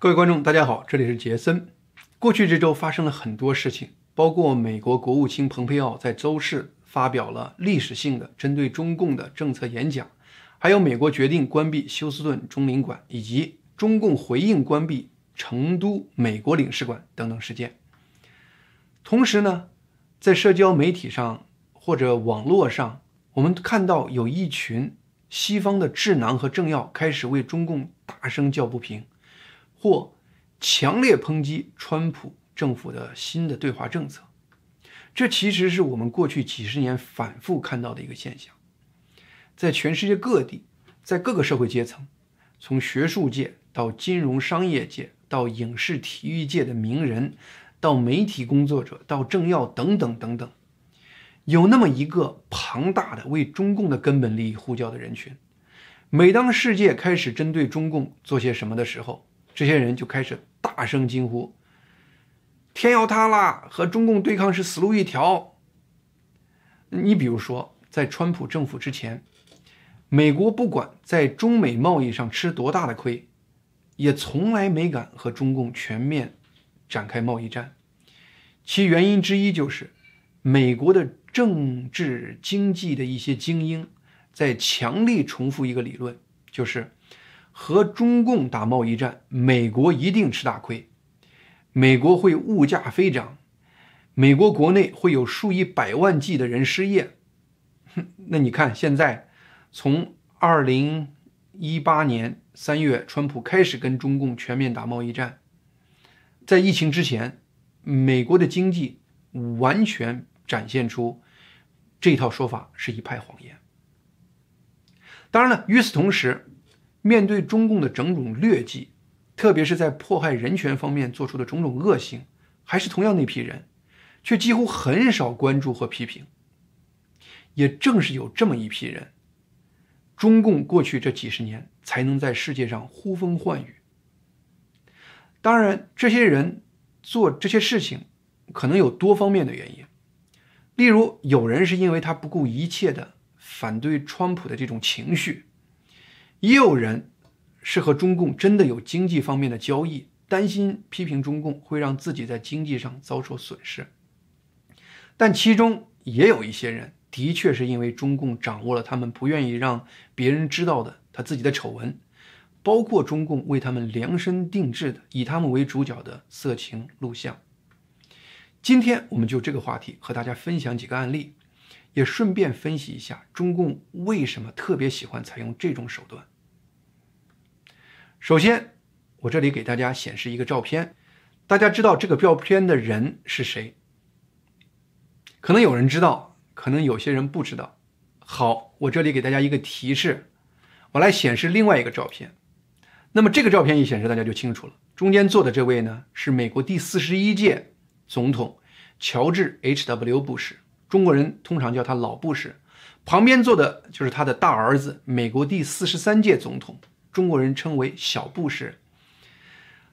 各位观众，大家好，这里是杰森。过去这周发生了很多事情，包括美国国务卿蓬佩奥在周四发表了历史性的针对中共的政策演讲，还有美国决定关闭休斯顿中领馆，以及中共回应关闭成都美国领事馆等等事件。同时呢，在社交媒体上或者网络上，我们看到有一群西方的智囊和政要开始为中共大声叫不平。或强烈抨击川普政府的新的对华政策，这其实是我们过去几十年反复看到的一个现象。在全世界各地，在各个社会阶层，从学术界到金融商业界，到影视体育界的名人，到媒体工作者，到政要等等等等，有那么一个庞大的为中共的根本利益呼叫的人群。每当世界开始针对中共做些什么的时候，这些人就开始大声惊呼：“天要塌了，和中共对抗是死路一条。”你比如说，在川普政府之前，美国不管在中美贸易上吃多大的亏，也从来没敢和中共全面展开贸易战。其原因之一就是，美国的政治经济的一些精英在强力重复一个理论，就是。和中共打贸易战，美国一定吃大亏，美国会物价飞涨，美国国内会有数以百万计的人失业。那你看，现在从二零一八年三月，川普开始跟中共全面打贸易战，在疫情之前，美国的经济完全展现出这套说法是一派谎言。当然了，与此同时。面对中共的种种劣迹，特别是在迫害人权方面做出的种种恶行，还是同样那批人，却几乎很少关注和批评。也正是有这么一批人，中共过去这几十年才能在世界上呼风唤雨。当然，这些人做这些事情，可能有多方面的原因，例如有人是因为他不顾一切的反对川普的这种情绪。也有人是和中共真的有经济方面的交易，担心批评中共会让自己在经济上遭受损失。但其中也有一些人，的确是因为中共掌握了他们不愿意让别人知道的他自己的丑闻，包括中共为他们量身定制的以他们为主角的色情录像。今天我们就这个话题和大家分享几个案例。也顺便分析一下中共为什么特别喜欢采用这种手段。首先，我这里给大家显示一个照片，大家知道这个照片的人是谁？可能有人知道，可能有些人不知道。好，我这里给大家一个提示，我来显示另外一个照片。那么这个照片一显示，大家就清楚了。中间坐的这位呢，是美国第四十一届总统乔治 H.W. 布什。中国人通常叫他老布什，旁边坐的就是他的大儿子，美国第四十三届总统，中国人称为小布什。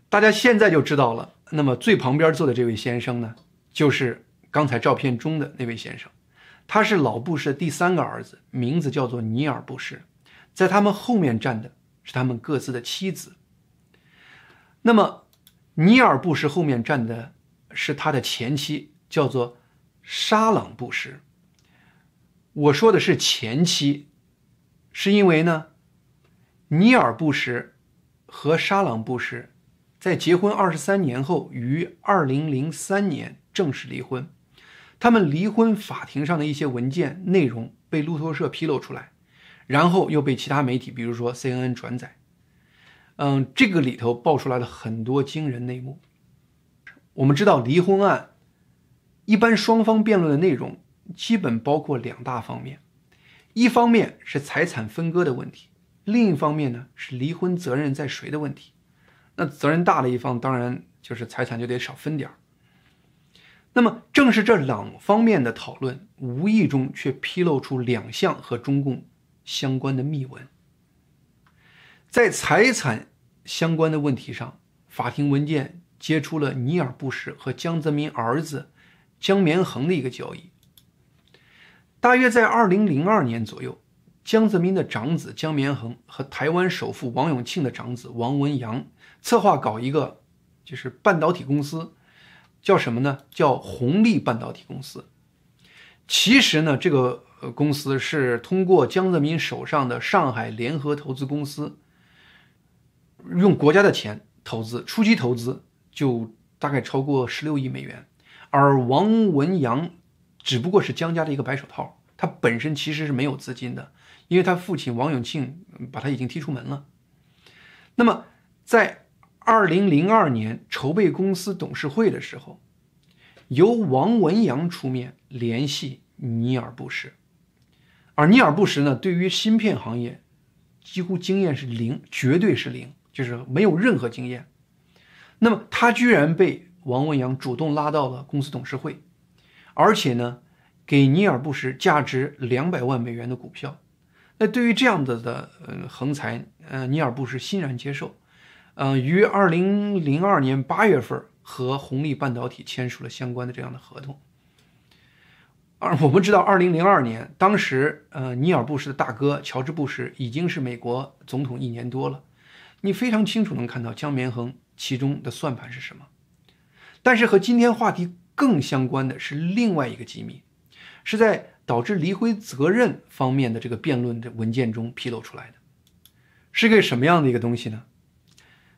大家现在就知道了。那么最旁边坐的这位先生呢，就是刚才照片中的那位先生，他是老布什的第三个儿子，名字叫做尼尔布什。在他们后面站的是他们各自的妻子。那么尼尔布什后面站的是他的前妻，叫做。沙朗布什，我说的是前妻，是因为呢，尼尔布什和沙朗布什在结婚二十三年后，于二零零三年正式离婚。他们离婚法庭上的一些文件内容被路透社披露出来，然后又被其他媒体，比如说 CNN 转载。嗯，这个里头爆出来了很多惊人内幕。我们知道离婚案。一般双方辩论的内容基本包括两大方面，一方面是财产分割的问题，另一方面呢是离婚责任在谁的问题。那责任大的一方当然就是财产就得少分点儿。那么正是这两方面的讨论，无意中却披露出两项和中共相关的密文。在财产相关的问题上，法庭文件揭出了尼尔布什和江泽民儿子。江绵恒的一个交易，大约在二零零二年左右，江泽民的长子江绵恒和台湾首富王永庆的长子王文洋策划搞一个就是半导体公司，叫什么呢？叫红利半导体公司。其实呢，这个呃公司是通过江泽民手上的上海联合投资公司，用国家的钱投资，初期投资就大概超过十六亿美元，而王文洋只不过是江家的一个白手套，他本身其实是没有资金的。因为他父亲王永庆把他已经踢出门了。那么，在二零零二年筹备公司董事会的时候，由王文洋出面联系尼尔布什，而尼尔布什呢，对于芯片行业几乎经验是零，绝对是零，就是没有任何经验。那么他居然被王文洋主动拉到了公司董事会，而且呢，给尼尔布什价值两百万美元的股票。那对于这样子的呃横财，呃尼尔布什欣然接受，嗯，于二零零二年八月份和红利半导体签署了相关的这样的合同。而我们知道，二零零二年当时，呃尼尔布什的大哥乔治布什已经是美国总统一年多了，你非常清楚能看到江绵恒其中的算盘是什么。但是和今天话题更相关的是另外一个机密，是在。导致离婚责任方面的这个辩论的文件中披露出来的，是个什么样的一个东西呢？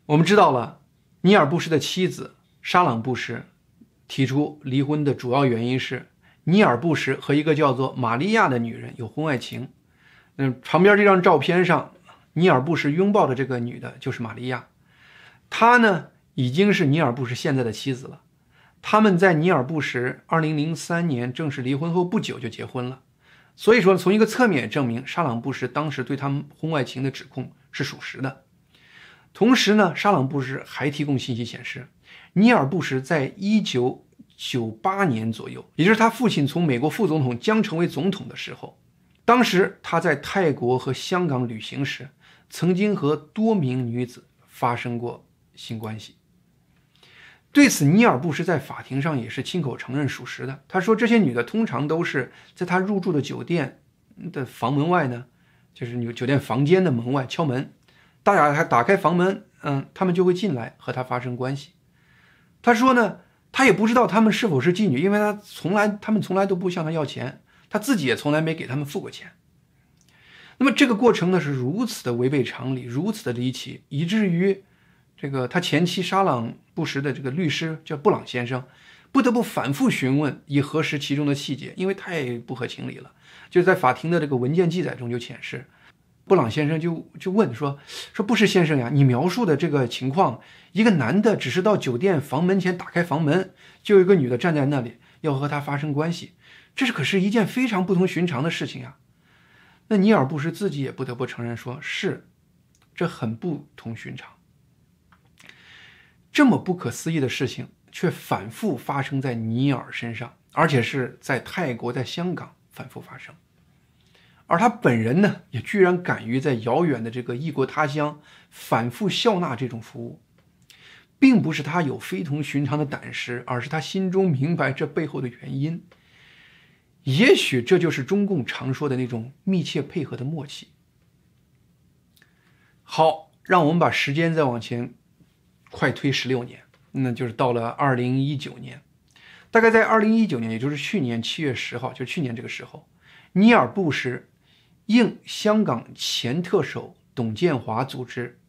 我们知道了，尼尔布什的妻子沙朗布什提出离婚的主要原因是尼尔布什和一个叫做玛利亚的女人有婚外情。嗯，旁边这张照片上，尼尔布什拥抱的这个女的就是玛利亚，她呢已经是尼尔布什现在的妻子了。他们在尼尔布什2003年正式离婚后不久就结婚了，所以说从一个侧面也证明沙朗布什当时对他们婚外情的指控是属实的。同时呢，沙朗布什还提供信息显示，尼尔布什在1998年左右，也就是他父亲从美国副总统将成为总统的时候，当时他在泰国和香港旅行时，曾经和多名女子发生过性关系。对此，尼尔布什在法庭上也是亲口承认属实的。他说，这些女的通常都是在他入住的酒店的房门外呢，就是女酒店房间的门外敲门，大家还打开房门，嗯，他们就会进来和他发生关系。他说呢，他也不知道他们是否是妓女，因为他从来他们从来都不向他要钱，他自己也从来没给他们付过钱。那么这个过程呢是如此的违背常理，如此的离奇，以至于。这个他前妻沙朗布什的这个律师叫布朗先生，不得不反复询问以核实其中的细节，因为太不合情理了。就在法庭的这个文件记载中就显示，布朗先生就就问说说布什先生呀，你描述的这个情况，一个男的只是到酒店房门前打开房门，就有一个女的站在那里要和他发生关系，这是可是一件非常不同寻常的事情啊。那尼尔布什自己也不得不承认说，是，这很不同寻常。这么不可思议的事情却反复发生在尼尔身上，而且是在泰国、在香港反复发生。而他本人呢，也居然敢于在遥远的这个异国他乡反复笑纳这种服务，并不是他有非同寻常的胆识，而是他心中明白这背后的原因。也许这就是中共常说的那种密切配合的默契。好，让我们把时间再往前。快推十六年，那就是到了二零一九年，大概在二零一九年，也就是去年七月十号，就去年这个时候，尼尔布什应香港前特首董建华组织，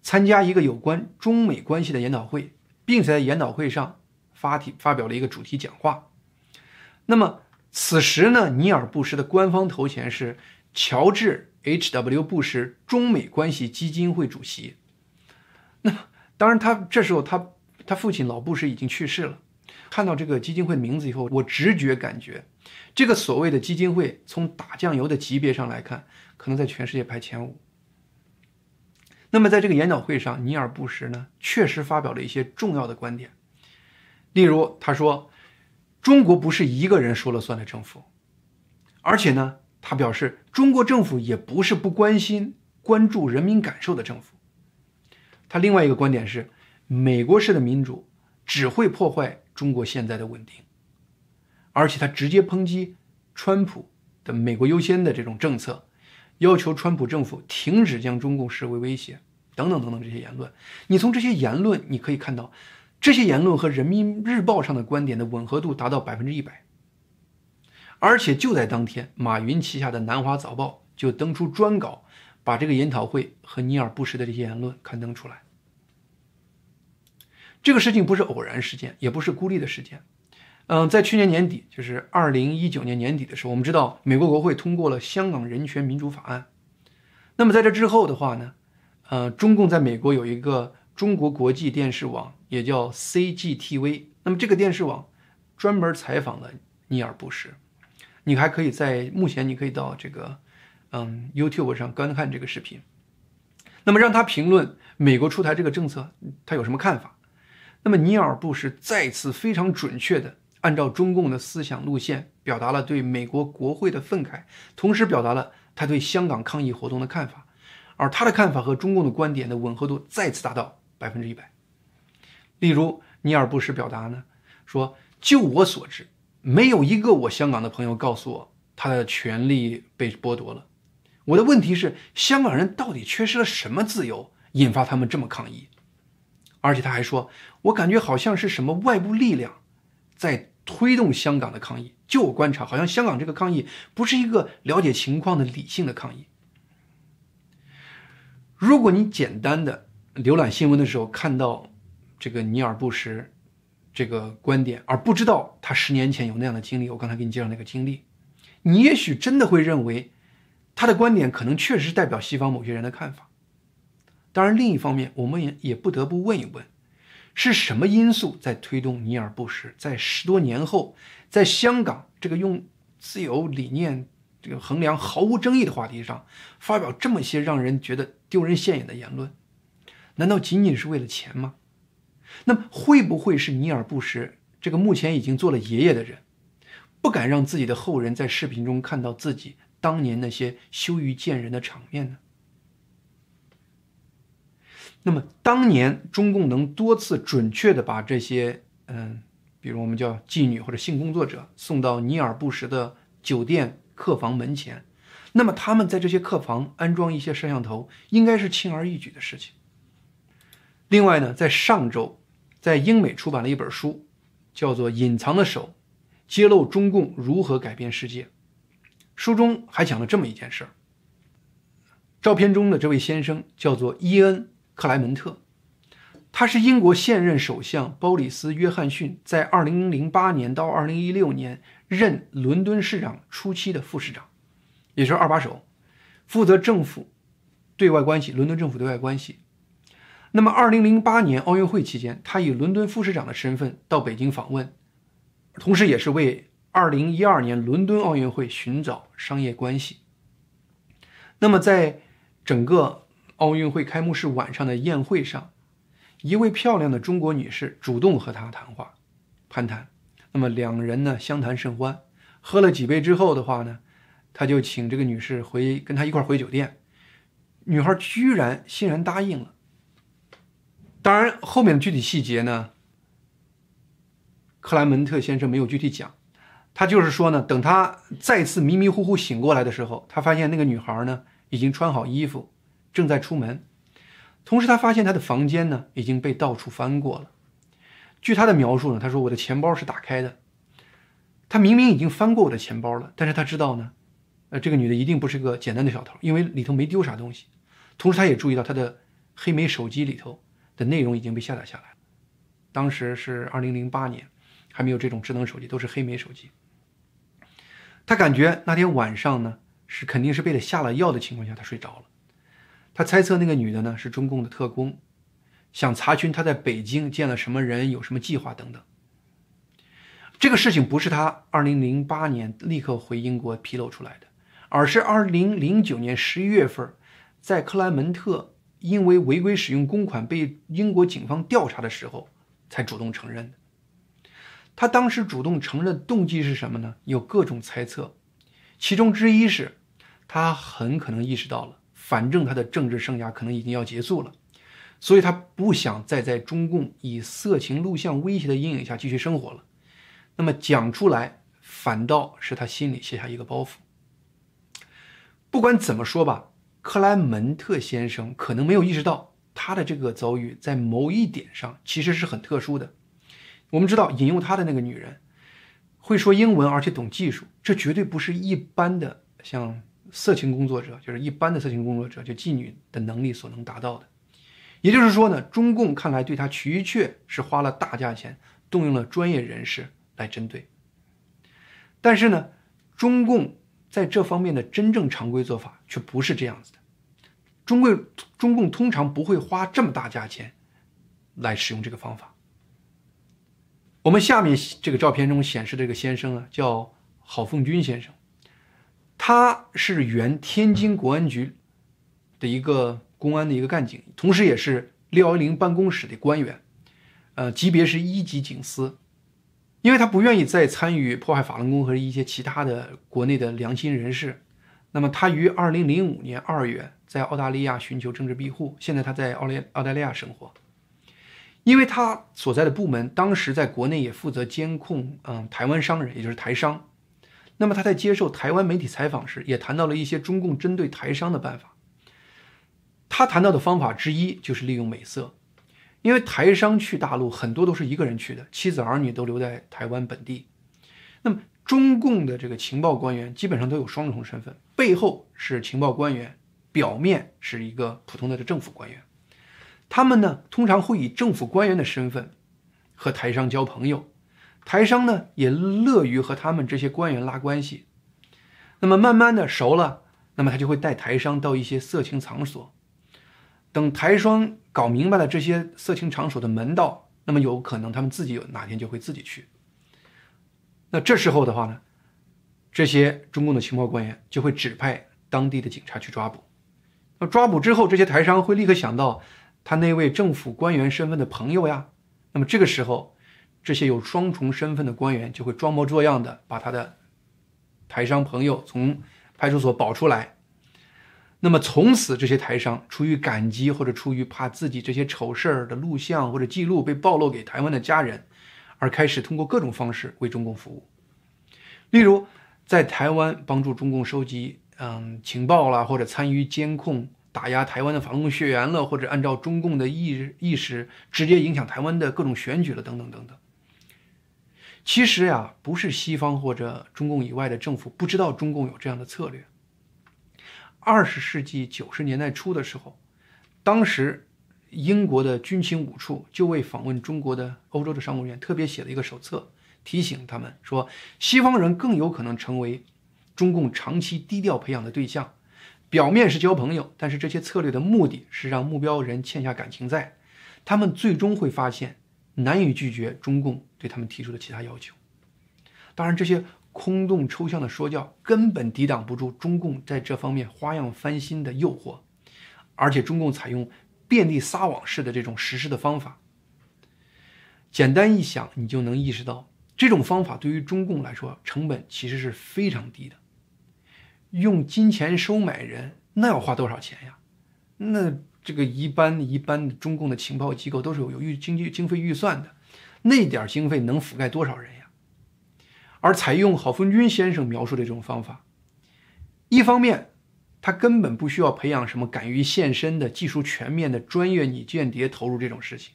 参加一个有关中美关系的研讨会，并且在研讨会上发题发表了一个主题讲话。那么此时呢，尼尔布什的官方头衔是乔治 H.W. 布什中美关系基金会主席。那。当然，他这时候他他父亲老布什已经去世了。看到这个基金会的名字以后，我直觉感觉，这个所谓的基金会从打酱油的级别上来看，可能在全世界排前五。那么在这个研讨会上，尼尔布什呢确实发表了一些重要的观点，例如他说，中国不是一个人说了算的政府，而且呢，他表示中国政府也不是不关心关注人民感受的政府。他另外一个观点是，美国式的民主只会破坏中国现在的稳定，而且他直接抨击川普的“美国优先”的这种政策，要求川普政府停止将中共视为威胁，等等等等这些言论。你从这些言论你可以看到，这些言论和人民日报上的观点的吻合度达到百分之一百。而且就在当天，马云旗下的南华早报就登出专稿，把这个研讨会和尼尔布什的这些言论刊登出来。这个事情不是偶然事件，也不是孤立的事件。嗯，在去年年底，就是二零一九年年底的时候，我们知道美国国会通过了《香港人权民主法案》。那么在这之后的话呢，呃，中共在美国有一个中国国际电视网，也叫 CGTV。那么这个电视网专门采访了尼尔布什。你还可以在目前你可以到这个嗯 YouTube 上观看这个视频。那么让他评论美国出台这个政策，他有什么看法？那么尼尔布什再次非常准确的按照中共的思想路线，表达了对美国国会的愤慨，同时表达了他对香港抗议活动的看法，而他的看法和中共的观点的吻合度再次达到百分之一百。例如，尼尔布什表达呢说：“就我所知，没有一个我香港的朋友告诉我他的权利被剥夺了。我的问题是，香港人到底缺失了什么自由，引发他们这么抗议？”而且他还说：“我感觉好像是什么外部力量在推动香港的抗议。就我观察，好像香港这个抗议不是一个了解情况的理性的抗议。如果你简单的浏览新闻的时候看到这个尼尔布什这个观点，而不知道他十年前有那样的经历，我刚才给你介绍那个经历，你也许真的会认为他的观点可能确实代表西方某些人的看法。”当然，另一方面，我们也也不得不问一问，是什么因素在推动尼尔布什在十多年后，在香港这个用自由理念这个衡量毫无争议的话题上，发表这么些让人觉得丢人现眼的言论？难道仅仅是为了钱吗？那么，会不会是尼尔布什这个目前已经做了爷爷的人，不敢让自己的后人在视频中看到自己当年那些羞于见人的场面呢？那么，当年中共能多次准确的把这些，嗯，比如我们叫妓女或者性工作者送到尼尔布什的酒店客房门前，那么他们在这些客房安装一些摄像头，应该是轻而易举的事情。另外呢，在上周，在英美出版了一本书，叫做《隐藏的手》，揭露中共如何改变世界。书中还讲了这么一件事儿。照片中的这位先生叫做伊恩。克莱门特，他是英国现任首相鲍里斯·约翰逊在2008年到2016年任伦敦市长初期的副市长，也就是二把手，负责政府对外关系，伦敦政府对外关系。那么，2008年奥运会期间，他以伦敦副市长的身份到北京访问，同时也是为2012年伦敦奥运会寻找商业关系。那么，在整个。奥运会开幕式晚上的宴会上，一位漂亮的中国女士主动和他谈话、攀谈。那么两人呢相谈甚欢，喝了几杯之后的话呢，他就请这个女士回跟他一块回酒店。女孩居然欣然答应了。当然，后面的具体细节呢，克莱门特先生没有具体讲。他就是说呢，等他再次迷迷糊糊醒过来的时候，他发现那个女孩呢已经穿好衣服。正在出门，同时他发现他的房间呢已经被到处翻过了。据他的描述呢，他说我的钱包是打开的。他明明已经翻过我的钱包了，但是他知道呢，呃，这个女的一定不是个简单的小偷，因为里头没丢啥东西。同时他也注意到他的黑莓手机里头的内容已经被下载下来了。当时是二零零八年，还没有这种智能手机，都是黑莓手机。他感觉那天晚上呢是肯定是被他下了药的情况下他睡着了。他猜测那个女的呢是中共的特工，想查询她在北京见了什么人，有什么计划等等。这个事情不是他2008年立刻回英国披露出来的，而是2009年11月份，在克莱门特因为违规使用公款被英国警方调查的时候才主动承认的。他当时主动承认动机是什么呢？有各种猜测，其中之一是他很可能意识到了。反正他的政治生涯可能已经要结束了，所以他不想再在中共以色情录像威胁的阴影下继续生活了。那么讲出来，反倒是他心里卸下一个包袱。不管怎么说吧，克莱门特先生可能没有意识到他的这个遭遇在某一点上其实是很特殊的。我们知道，引用他的那个女人会说英文，而且懂技术，这绝对不是一般的像色情工作者，就是一般的色情工作者，就妓女的能力所能达到的。也就是说呢，中共看来对他的确是花了大价钱，动用了专业人士来针对。但是呢，中共在这方面的真正常规做法却不是这样子的。中共中共通常不会花这么大价钱来使用这个方法。我们下面这个照片中显示的这个先生呢，叫郝凤军先生，他是原天津国安局的一个公安的一个干警，同时也是六幺零办公室的官员，呃，级别是一级警司。因为他不愿意再参与破坏法轮功和一些其他的国内的良心人士，那么他于二零零五年二月在澳大利亚寻求政治庇护，现在他在澳大澳大利亚生活。因为他所在的部门当时在国内也负责监控，嗯，台湾商人，也就是台商。那么他在接受台湾媒体采访时，也谈到了一些中共针对台商的办法。他谈到的方法之一就是利用美色，因为台商去大陆很多都是一个人去的，妻子儿女都留在台湾本地。那么中共的这个情报官员基本上都有双重身份，背后是情报官员，表面是一个普通的政府官员。他们呢，通常会以政府官员的身份和台商交朋友，台商呢也乐于和他们这些官员拉关系。那么慢慢的熟了，那么他就会带台商到一些色情场所。等台商搞明白了这些色情场所的门道，那么有可能他们自己有哪天就会自己去。那这时候的话呢，这些中共的情报官员就会指派当地的警察去抓捕。那抓捕之后，这些台商会立刻想到。他那位政府官员身份的朋友呀，那么这个时候，这些有双重身份的官员就会装模作样的把他的台商朋友从派出所保出来。那么从此，这些台商出于感激或者出于怕自己这些丑事儿的录像或者记录被暴露给台湾的家人，而开始通过各种方式为中共服务。例如，在台湾帮助中共收集嗯情报啦，或者参与监控。打压台湾的法轮功学员了，或者按照中共的意意识直接影响台湾的各种选举了，等等等等。其实呀，不是西方或者中共以外的政府不知道中共有这样的策略。二十世纪九十年代初的时候，当时英国的军情五处就为访问中国的欧洲的商务人员特别写了一个手册，提醒他们说，西方人更有可能成为中共长期低调培养的对象。表面是交朋友，但是这些策略的目的是让目标人欠下感情债，他们最终会发现难以拒绝中共对他们提出的其他要求。当然，这些空洞抽象的说教根本抵挡不住中共在这方面花样翻新的诱惑，而且中共采用遍地撒网式的这种实施的方法。简单一想，你就能意识到，这种方法对于中共来说成本其实是非常低的。用金钱收买人，那要花多少钱呀？那这个一般一般中共的情报机构都是有有预经济经费预算的，那点经费能覆盖多少人呀？而采用郝凤军先生描述的这种方法，一方面，他根本不需要培养什么敢于献身的技术全面的专业女间谍投入这种事情，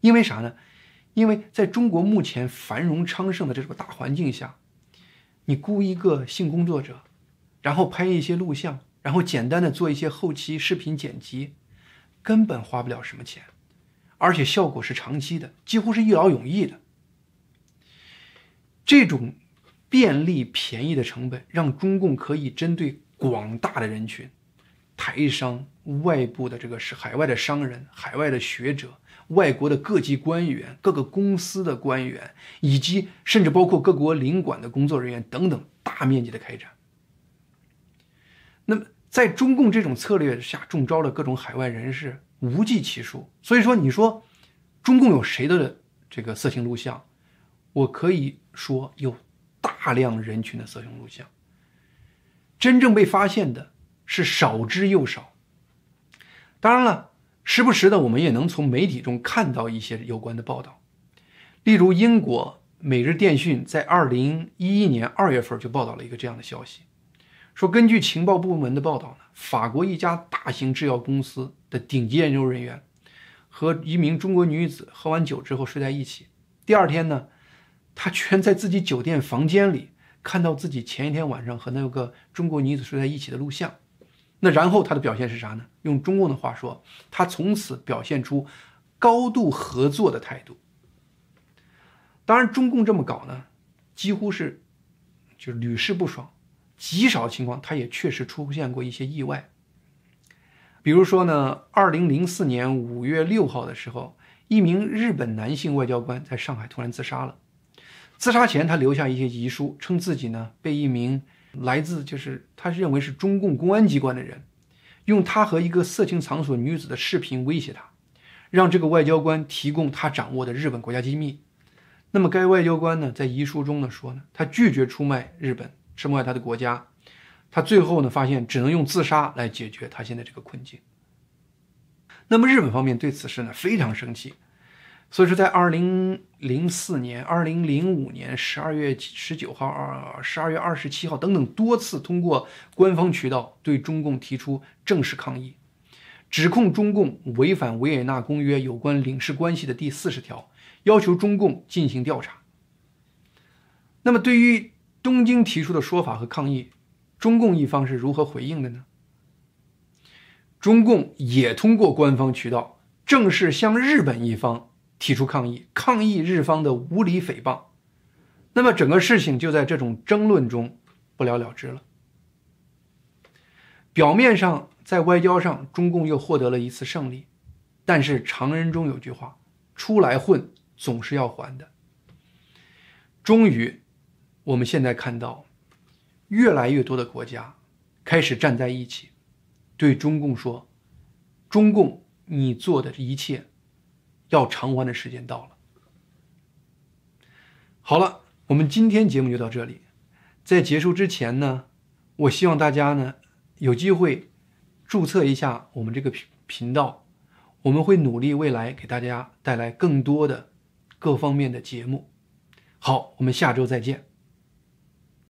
因为啥呢？因为在中国目前繁荣昌盛的这种大环境下，你雇一个性工作者。然后拍一些录像，然后简单的做一些后期视频剪辑，根本花不了什么钱，而且效果是长期的，几乎是一劳永逸的。这种便利便宜的成本，让中共可以针对广大的人群，台商、外部的这个是海外的商人、海外的学者、外国的各级官员、各个公司的官员，以及甚至包括各国领馆的工作人员等等，大面积的开展。那么，在中共这种策略下，中招的各种海外人士无计其数。所以说，你说中共有谁的这个色情录像？我可以说有大量人群的色情录像，真正被发现的是少之又少。当然了，时不时的我们也能从媒体中看到一些有关的报道，例如英国《每日电讯》在二零一一年二月份就报道了一个这样的消息。说根据情报部门的报道呢，法国一家大型制药公司的顶级研究人员和一名中国女子喝完酒之后睡在一起。第二天呢，他居然在自己酒店房间里看到自己前一天晚上和那个中国女子睡在一起的录像。那然后他的表现是啥呢？用中共的话说，他从此表现出高度合作的态度。当然，中共这么搞呢，几乎是就屡试不爽，极少情况他也确实出现过一些意外。比如说呢，二零零四年五月六号的时候，一名日本男性外交官在上海突然自杀了。自杀前，他留下一些遗书，称自己呢被一名。来自就是他认为是中共公安机关的人，用他和一个色情场所女子的视频威胁他，让这个外交官提供他掌握的日本国家机密。那么该外交官呢，在遗书中呢说呢，他拒绝出卖日本，深爱他的国家。他最后呢发现只能用自杀来解决他现在这个困境。那么日本方面对此事呢非常生气。所以说，在二零零四年、二零零五年十二月十九号、二十二月二十七号等等多次通过官方渠道对中共提出正式抗议，指控中共违反维也纳公约有关领事关系的第四十条，要求中共进行调查。那么，对于东京提出的说法和抗议，中共一方是如何回应的呢？中共也通过官方渠道正式向日本一方。提出抗议，抗议日方的无理诽谤，那么整个事情就在这种争论中不了了之了。表面上在外交上，中共又获得了一次胜利，但是常人中有句话：出来混总是要还的。终于，我们现在看到，越来越多的国家开始站在一起，对中共说：“中共，你做的一切。”要偿还的时间到了。好了，我们今天节目就到这里。在结束之前呢，我希望大家呢有机会注册一下我们这个频频道，我们会努力未来给大家带来更多的各方面的节目。好，我们下周再见。